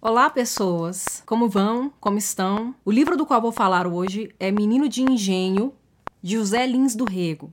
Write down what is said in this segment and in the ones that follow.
Olá, pessoas! Como vão? Como estão? O livro do qual vou falar hoje é Menino de Engenho, de José Lins do Rego.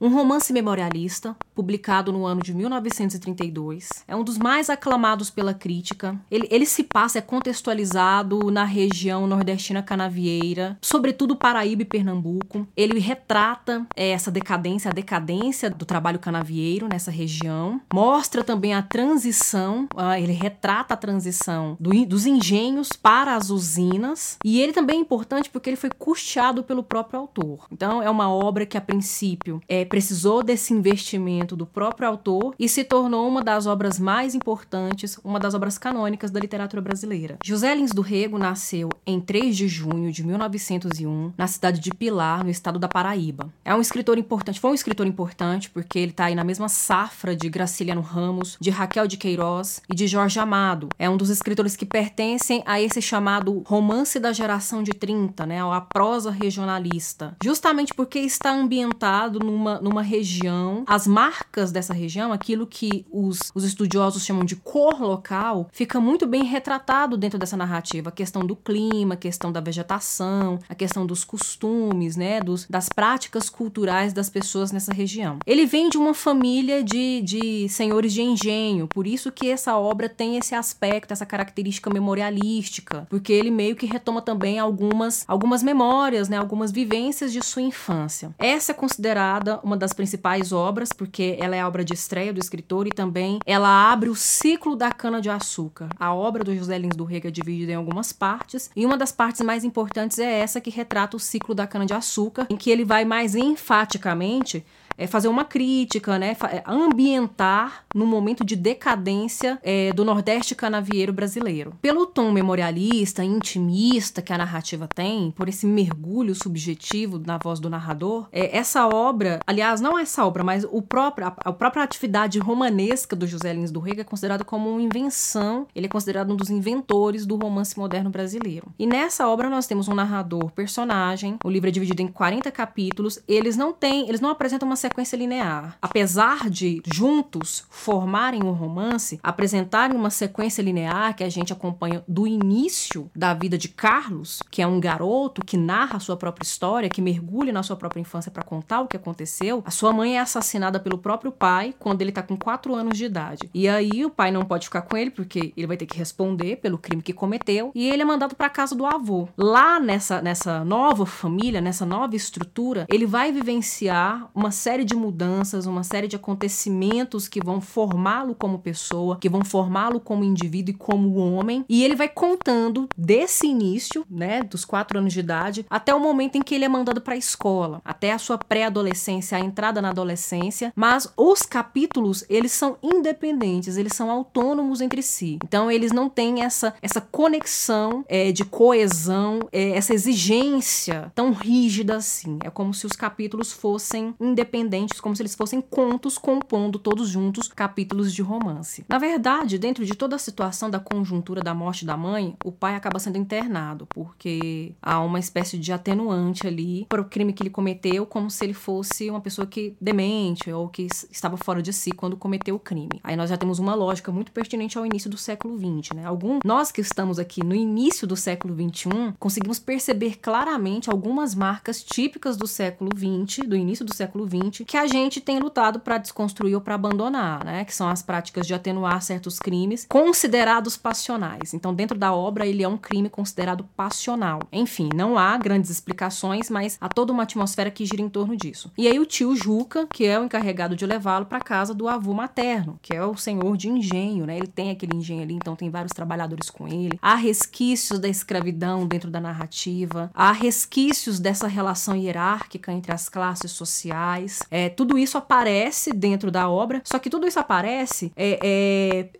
Um romance memorialista, publicado no ano de 1932. É um dos mais aclamados pela crítica. Ele, ele se passa, é contextualizado na região nordestina canavieira, sobretudo Paraíba e Pernambuco. Ele retrata é, essa decadência, a decadência do trabalho canavieiro nessa região. Mostra também a transição, uh, ele retrata a transição do, dos engenhos para as usinas. E ele também é importante porque ele foi custeado pelo próprio autor. Então, é uma obra que, a princípio, é precisou desse investimento do próprio autor e se tornou uma das obras mais importantes, uma das obras canônicas da literatura brasileira. José Lins do Rego nasceu em 3 de junho de 1901, na cidade de Pilar, no estado da Paraíba. É um escritor importante, foi um escritor importante porque ele está aí na mesma safra de Graciliano Ramos, de Raquel de Queiroz e de Jorge Amado. É um dos escritores que pertencem a esse chamado romance da geração de 30, né, a prosa regionalista. Justamente porque está ambientado numa numa, região, as marcas dessa região, aquilo que os, os estudiosos chamam de cor local, fica muito bem retratado dentro dessa narrativa. A questão do clima, a questão da vegetação, a questão dos costumes, né, dos, das práticas culturais das pessoas nessa região. Ele vem de uma família de, de senhores de engenho, por isso que essa obra tem esse aspecto, essa característica memorialística, porque ele meio que retoma também algumas, algumas memórias, né, algumas vivências de sua infância. Essa é considerada uma das principais obras, porque ela é a obra de estreia do escritor e também ela abre o ciclo da cana-de-açúcar. A obra do José Lins do Rega é dividida em algumas partes, e uma das partes mais importantes é essa que retrata o ciclo da cana-de-açúcar, em que ele vai mais enfaticamente é fazer uma crítica, né? É, ambientar no momento de decadência é, do Nordeste canavieiro brasileiro. Pelo tom memorialista, intimista que a narrativa tem, por esse mergulho subjetivo na voz do narrador, é, essa obra, aliás, não essa obra, mas o próprio, a, a própria atividade romanesca do José Lins do Rego é considerado como uma invenção, ele é considerado um dos inventores do romance moderno brasileiro. E nessa obra nós temos um narrador, personagem, o livro é dividido em 40 capítulos, eles não têm, eles não apresentam uma sequência linear. Apesar de juntos formarem um romance, apresentarem uma sequência linear que a gente acompanha do início da vida de Carlos, que é um garoto que narra a sua própria história, que mergulha na sua própria infância para contar o que aconteceu. A sua mãe é assassinada pelo próprio pai quando ele tá com 4 anos de idade. E aí o pai não pode ficar com ele porque ele vai ter que responder pelo crime que cometeu e ele é mandado para casa do avô. Lá nessa nessa nova família, nessa nova estrutura, ele vai vivenciar uma série série de mudanças, uma série de acontecimentos que vão formá-lo como pessoa, que vão formá-lo como indivíduo e como homem. E ele vai contando desse início, né, dos quatro anos de idade, até o momento em que ele é mandado para a escola, até a sua pré-adolescência, a entrada na adolescência. Mas os capítulos, eles são independentes, eles são autônomos entre si. Então, eles não têm essa, essa conexão é, de coesão, é, essa exigência tão rígida assim. É como se os capítulos fossem independentes independentes, como se eles fossem contos compondo todos juntos capítulos de romance. Na verdade, dentro de toda a situação da conjuntura da morte da mãe, o pai acaba sendo internado, porque há uma espécie de atenuante ali para o crime que ele cometeu, como se ele fosse uma pessoa que demente ou que estava fora de si quando cometeu o crime. Aí nós já temos uma lógica muito pertinente ao início do século XX, né? Algum, nós que estamos aqui no início do século XXI, conseguimos perceber claramente algumas marcas típicas do século XX, do início do século XX, que a gente tem lutado para desconstruir ou para abandonar, né? Que são as práticas de atenuar certos crimes considerados passionais. Então, dentro da obra, ele é um crime considerado passional. Enfim, não há grandes explicações, mas há toda uma atmosfera que gira em torno disso. E aí o tio Juca, que é o encarregado de levá-lo para casa do avô materno, que é o senhor de engenho, né? Ele tem aquele engenho ali, então tem vários trabalhadores com ele. Há resquícios da escravidão dentro da narrativa, há resquícios dessa relação hierárquica entre as classes sociais. É, tudo isso aparece dentro da obra, só que tudo isso aparece é,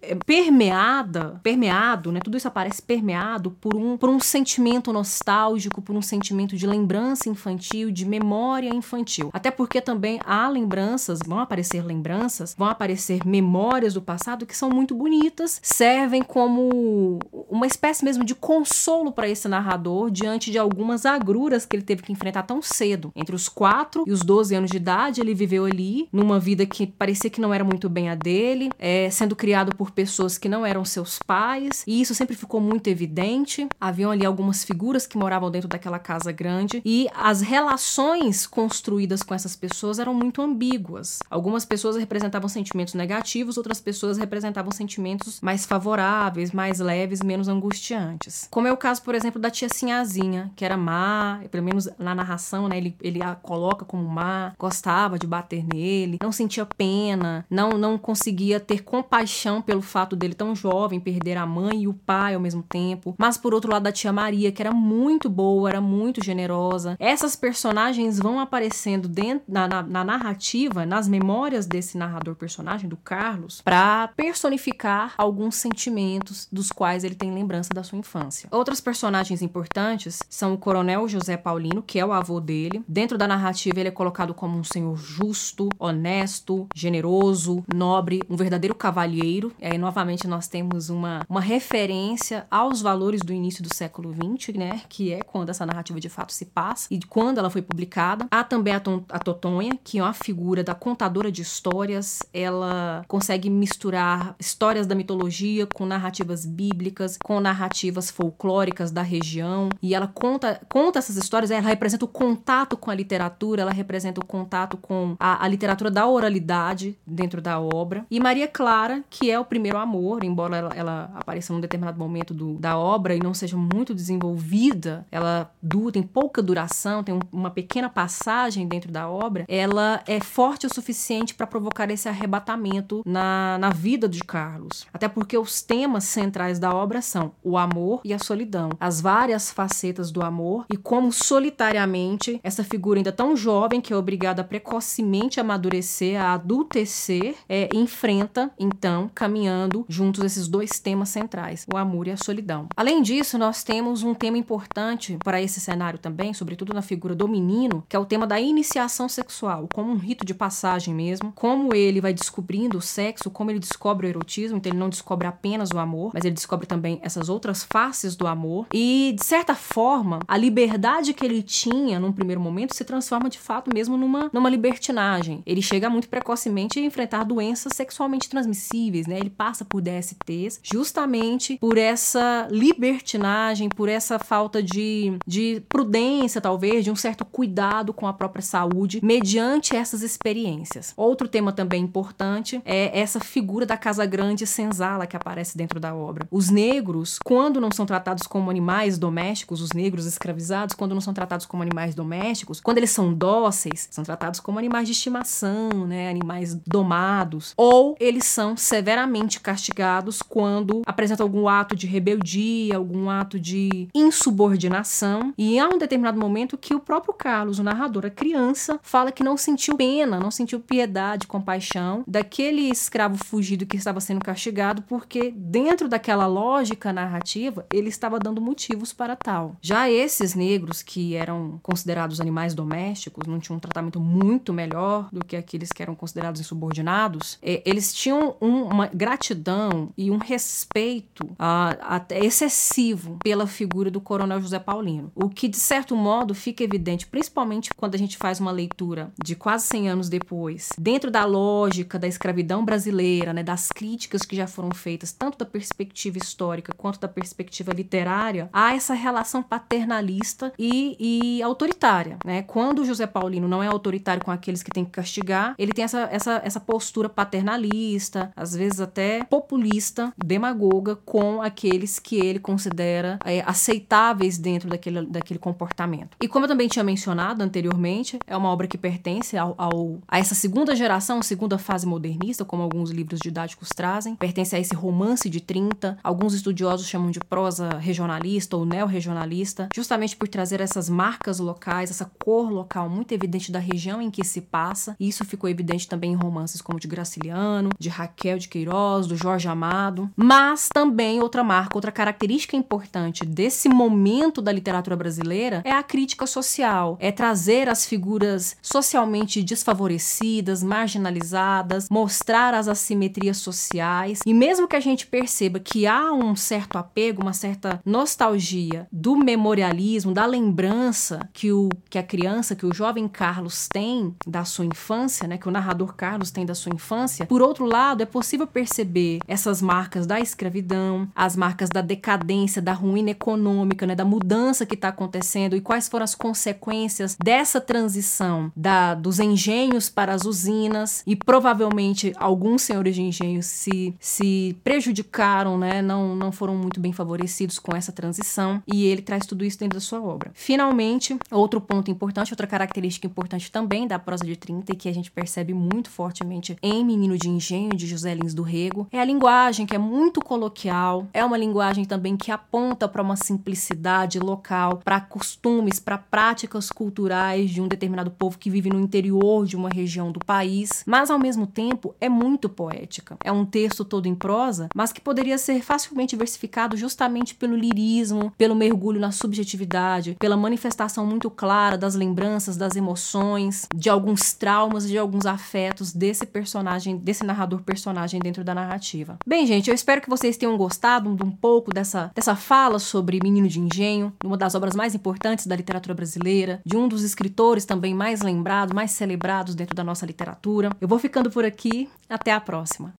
é, é permeada, permeado, né? Tudo isso aparece permeado por um, por um sentimento nostálgico, por um sentimento de lembrança infantil, de memória infantil. Até porque também há lembranças, vão aparecer lembranças, vão aparecer memórias do passado que são muito bonitas, servem como uma espécie mesmo de consolo para esse narrador diante de algumas agruras que ele teve que enfrentar tão cedo. Entre os 4 e os 12 anos de idade, ele viveu ali, numa vida que parecia que não era muito bem a dele, é, sendo criado por pessoas que não eram seus pais, e isso sempre ficou muito evidente. Haviam ali algumas figuras que moravam dentro daquela casa grande, e as relações construídas com essas pessoas eram muito ambíguas. Algumas pessoas representavam sentimentos negativos, outras pessoas representavam sentimentos mais favoráveis, mais leves, menos angustiantes. Como é o caso, por exemplo, da tia Sinhazinha, que era má, pelo menos na narração, né, ele, ele a coloca como má, gostava de bater nele, não sentia pena, não, não conseguia ter compaixão pelo fato dele tão jovem perder a mãe e o pai ao mesmo tempo. Mas por outro lado, da tia Maria, que era muito boa, era muito generosa. Essas personagens vão aparecendo dentro na, na, na narrativa, nas memórias desse narrador personagem, do Carlos, para personificar alguns sentimentos dos quais ele tem lembrança da sua infância. Outras personagens importantes são o Coronel José Paulino, que é o avô dele. Dentro da narrativa, ele é colocado como um senhor justo, honesto, generoso, nobre, um verdadeiro cavalheiro. E aí, novamente, nós temos uma, uma referência aos valores do início do século XX, né? Que é quando essa narrativa de fato se passa e quando ela foi publicada. Há também a, a Totonha, que é uma figura da contadora de histórias. Ela consegue misturar histórias da mitologia com narrativas bíblicas, com narrativas folclóricas da região. E ela conta, conta essas histórias, ela representa o contato com a literatura, ela representa o contato com a, a literatura da oralidade dentro da obra. E Maria Clara, que é o primeiro amor, embora ela, ela apareça num determinado momento do, da obra e não seja muito desenvolvida, ela dura, tem pouca duração, tem um, uma pequena passagem dentro da obra, ela é forte o suficiente para provocar esse arrebatamento na, na vida de Carlos. Até porque os temas centrais da obra são o amor e a solidão, as várias facetas do amor e como solitariamente essa figura ainda tão jovem que é obrigada a precocemente amadurecer, a adultecer, é, enfrenta então caminhando juntos esses dois temas centrais, o amor e a solidão. Além disso, nós temos um tema importante para esse cenário também, sobretudo na figura do menino, que é o tema da iniciação sexual, como um rito de passagem mesmo, como ele vai descobrindo o sexo, como ele descobre o erotismo, então ele não descobre apenas o amor, mas ele descobre também essas outras faces do amor. E, de certa forma, a liberdade que ele tinha num primeiro momento se transforma de fato mesmo numa, numa libertinagem. Ele chega muito precocemente a enfrentar doenças sexualmente transmissíveis, né? Ele passa por DSTs justamente por essa libertinagem, por essa falta de, de prudência, talvez, de um certo cuidado com a própria saúde, mediante essas experiências. Outro tema também importante é essa figura da casa grande senzala que aparece dentro da obra. Os negros, quando não são tratados como animais domésticos, os negros escravizados, quando não são tratados como animais domésticos, quando eles são dóceis, são tratados como animais de estimação, né, animais domados, ou eles são severamente castigados quando apresentam algum ato de rebeldia, algum ato de insubordinação, e há um determinado momento que o próprio Carlos, o narrador, a criança, fala que não sentiu pena, não sentiu piedade, compaixão daquele escravo fugido que estava sendo castigado, porque dentro daquela lógica narrativa, ele estava dando motivos para tal. Já esses negros que eram considerados animais domésticos, não tinham um tratamento muito melhor do que aqueles que eram considerados insubordinados, é, eles tinham uma gratidão e um respeito uh, excessivo pela figura do coronel José Paulino. O que, de certo modo, fica evidente, principalmente quando a gente faz uma leitura de quase 100 anos depois, dentro da lógica da escravidão brasileira, né, das críticas que já foram feitas, tanto da perspectiva histórica quanto da perspectiva literária, há essa relação paternalista e, e autoritária. Né? Quando José Paulino não é autoritário com aqueles que tem que castigar, ele tem essa, essa, essa postura paternalista, às vezes até populista, demagoga, com aqueles que ele considera é, aceitáveis dentro daquele, daquele comportamento. E como eu também tinha mencionado anteriormente, é uma obra que pertence ao, ao, a essa segunda geração, segunda fase modernista, como alguns livros didáticos trazem, pertence a esse romance de 30. Alguns estudiosos chamam de prosa regionalista ou neo-regionalista, justamente por trazer essas marcas locais, essa cor local muito evidente da região em que se passa. Isso ficou evidente também em romances como de Graciliano, de Raquel de Queiroz, do Jorge Amado. Mas também outra marca, outra característica importante desse momento da literatura brasileira é a crítica social, é trazer as figuras socialmente desfavorecidas, marginalizadas, mostrar as assimetrias sociais. E mesmo que a gente perceba que há um certo apego, uma certa nostalgia do memorialismo, da lembrança que o que a criança, que o jovem Carlos tem da sua infância, né, que o narrador Carlos tem da sua infância. Por outro lado, é possível perceber essas marcas da escravidão, as marcas da decadência, da ruína econômica, né, da mudança que está acontecendo e quais foram as consequências dessa transição da dos engenhos para as usinas e provavelmente alguns senhores de engenhos se, se prejudicaram, né, não, não foram muito bem favorecidos com essa transição e ele traz tudo isso dentro da sua obra. Finalmente, outro ponto importante, outra característica importante também da prosa de 30 e que a gente percebe muito fortemente em Menino de Engenho, de José Lins do Rego, é a linguagem que é muito coloquial, é uma linguagem também que aponta para uma simplicidade local, para costumes, para práticas culturais de um determinado povo que vive no interior de uma região do país, mas ao mesmo tempo é muito poética. É um texto todo em prosa, mas que poderia ser facilmente versificado justamente pelo lirismo, pelo mergulho na subjetividade, pela manifestação muito clara das lembranças, das emoções, de alguns traumas, de alguns afetos desse personagem, desse narrador personagem dentro da narrativa. Bem, gente, eu espero que vocês tenham gostado de um pouco dessa, dessa fala sobre Menino de Engenho, uma das obras mais importantes da literatura brasileira, de um dos escritores também mais lembrados, mais celebrados dentro da nossa literatura. Eu vou ficando por aqui, até a próxima.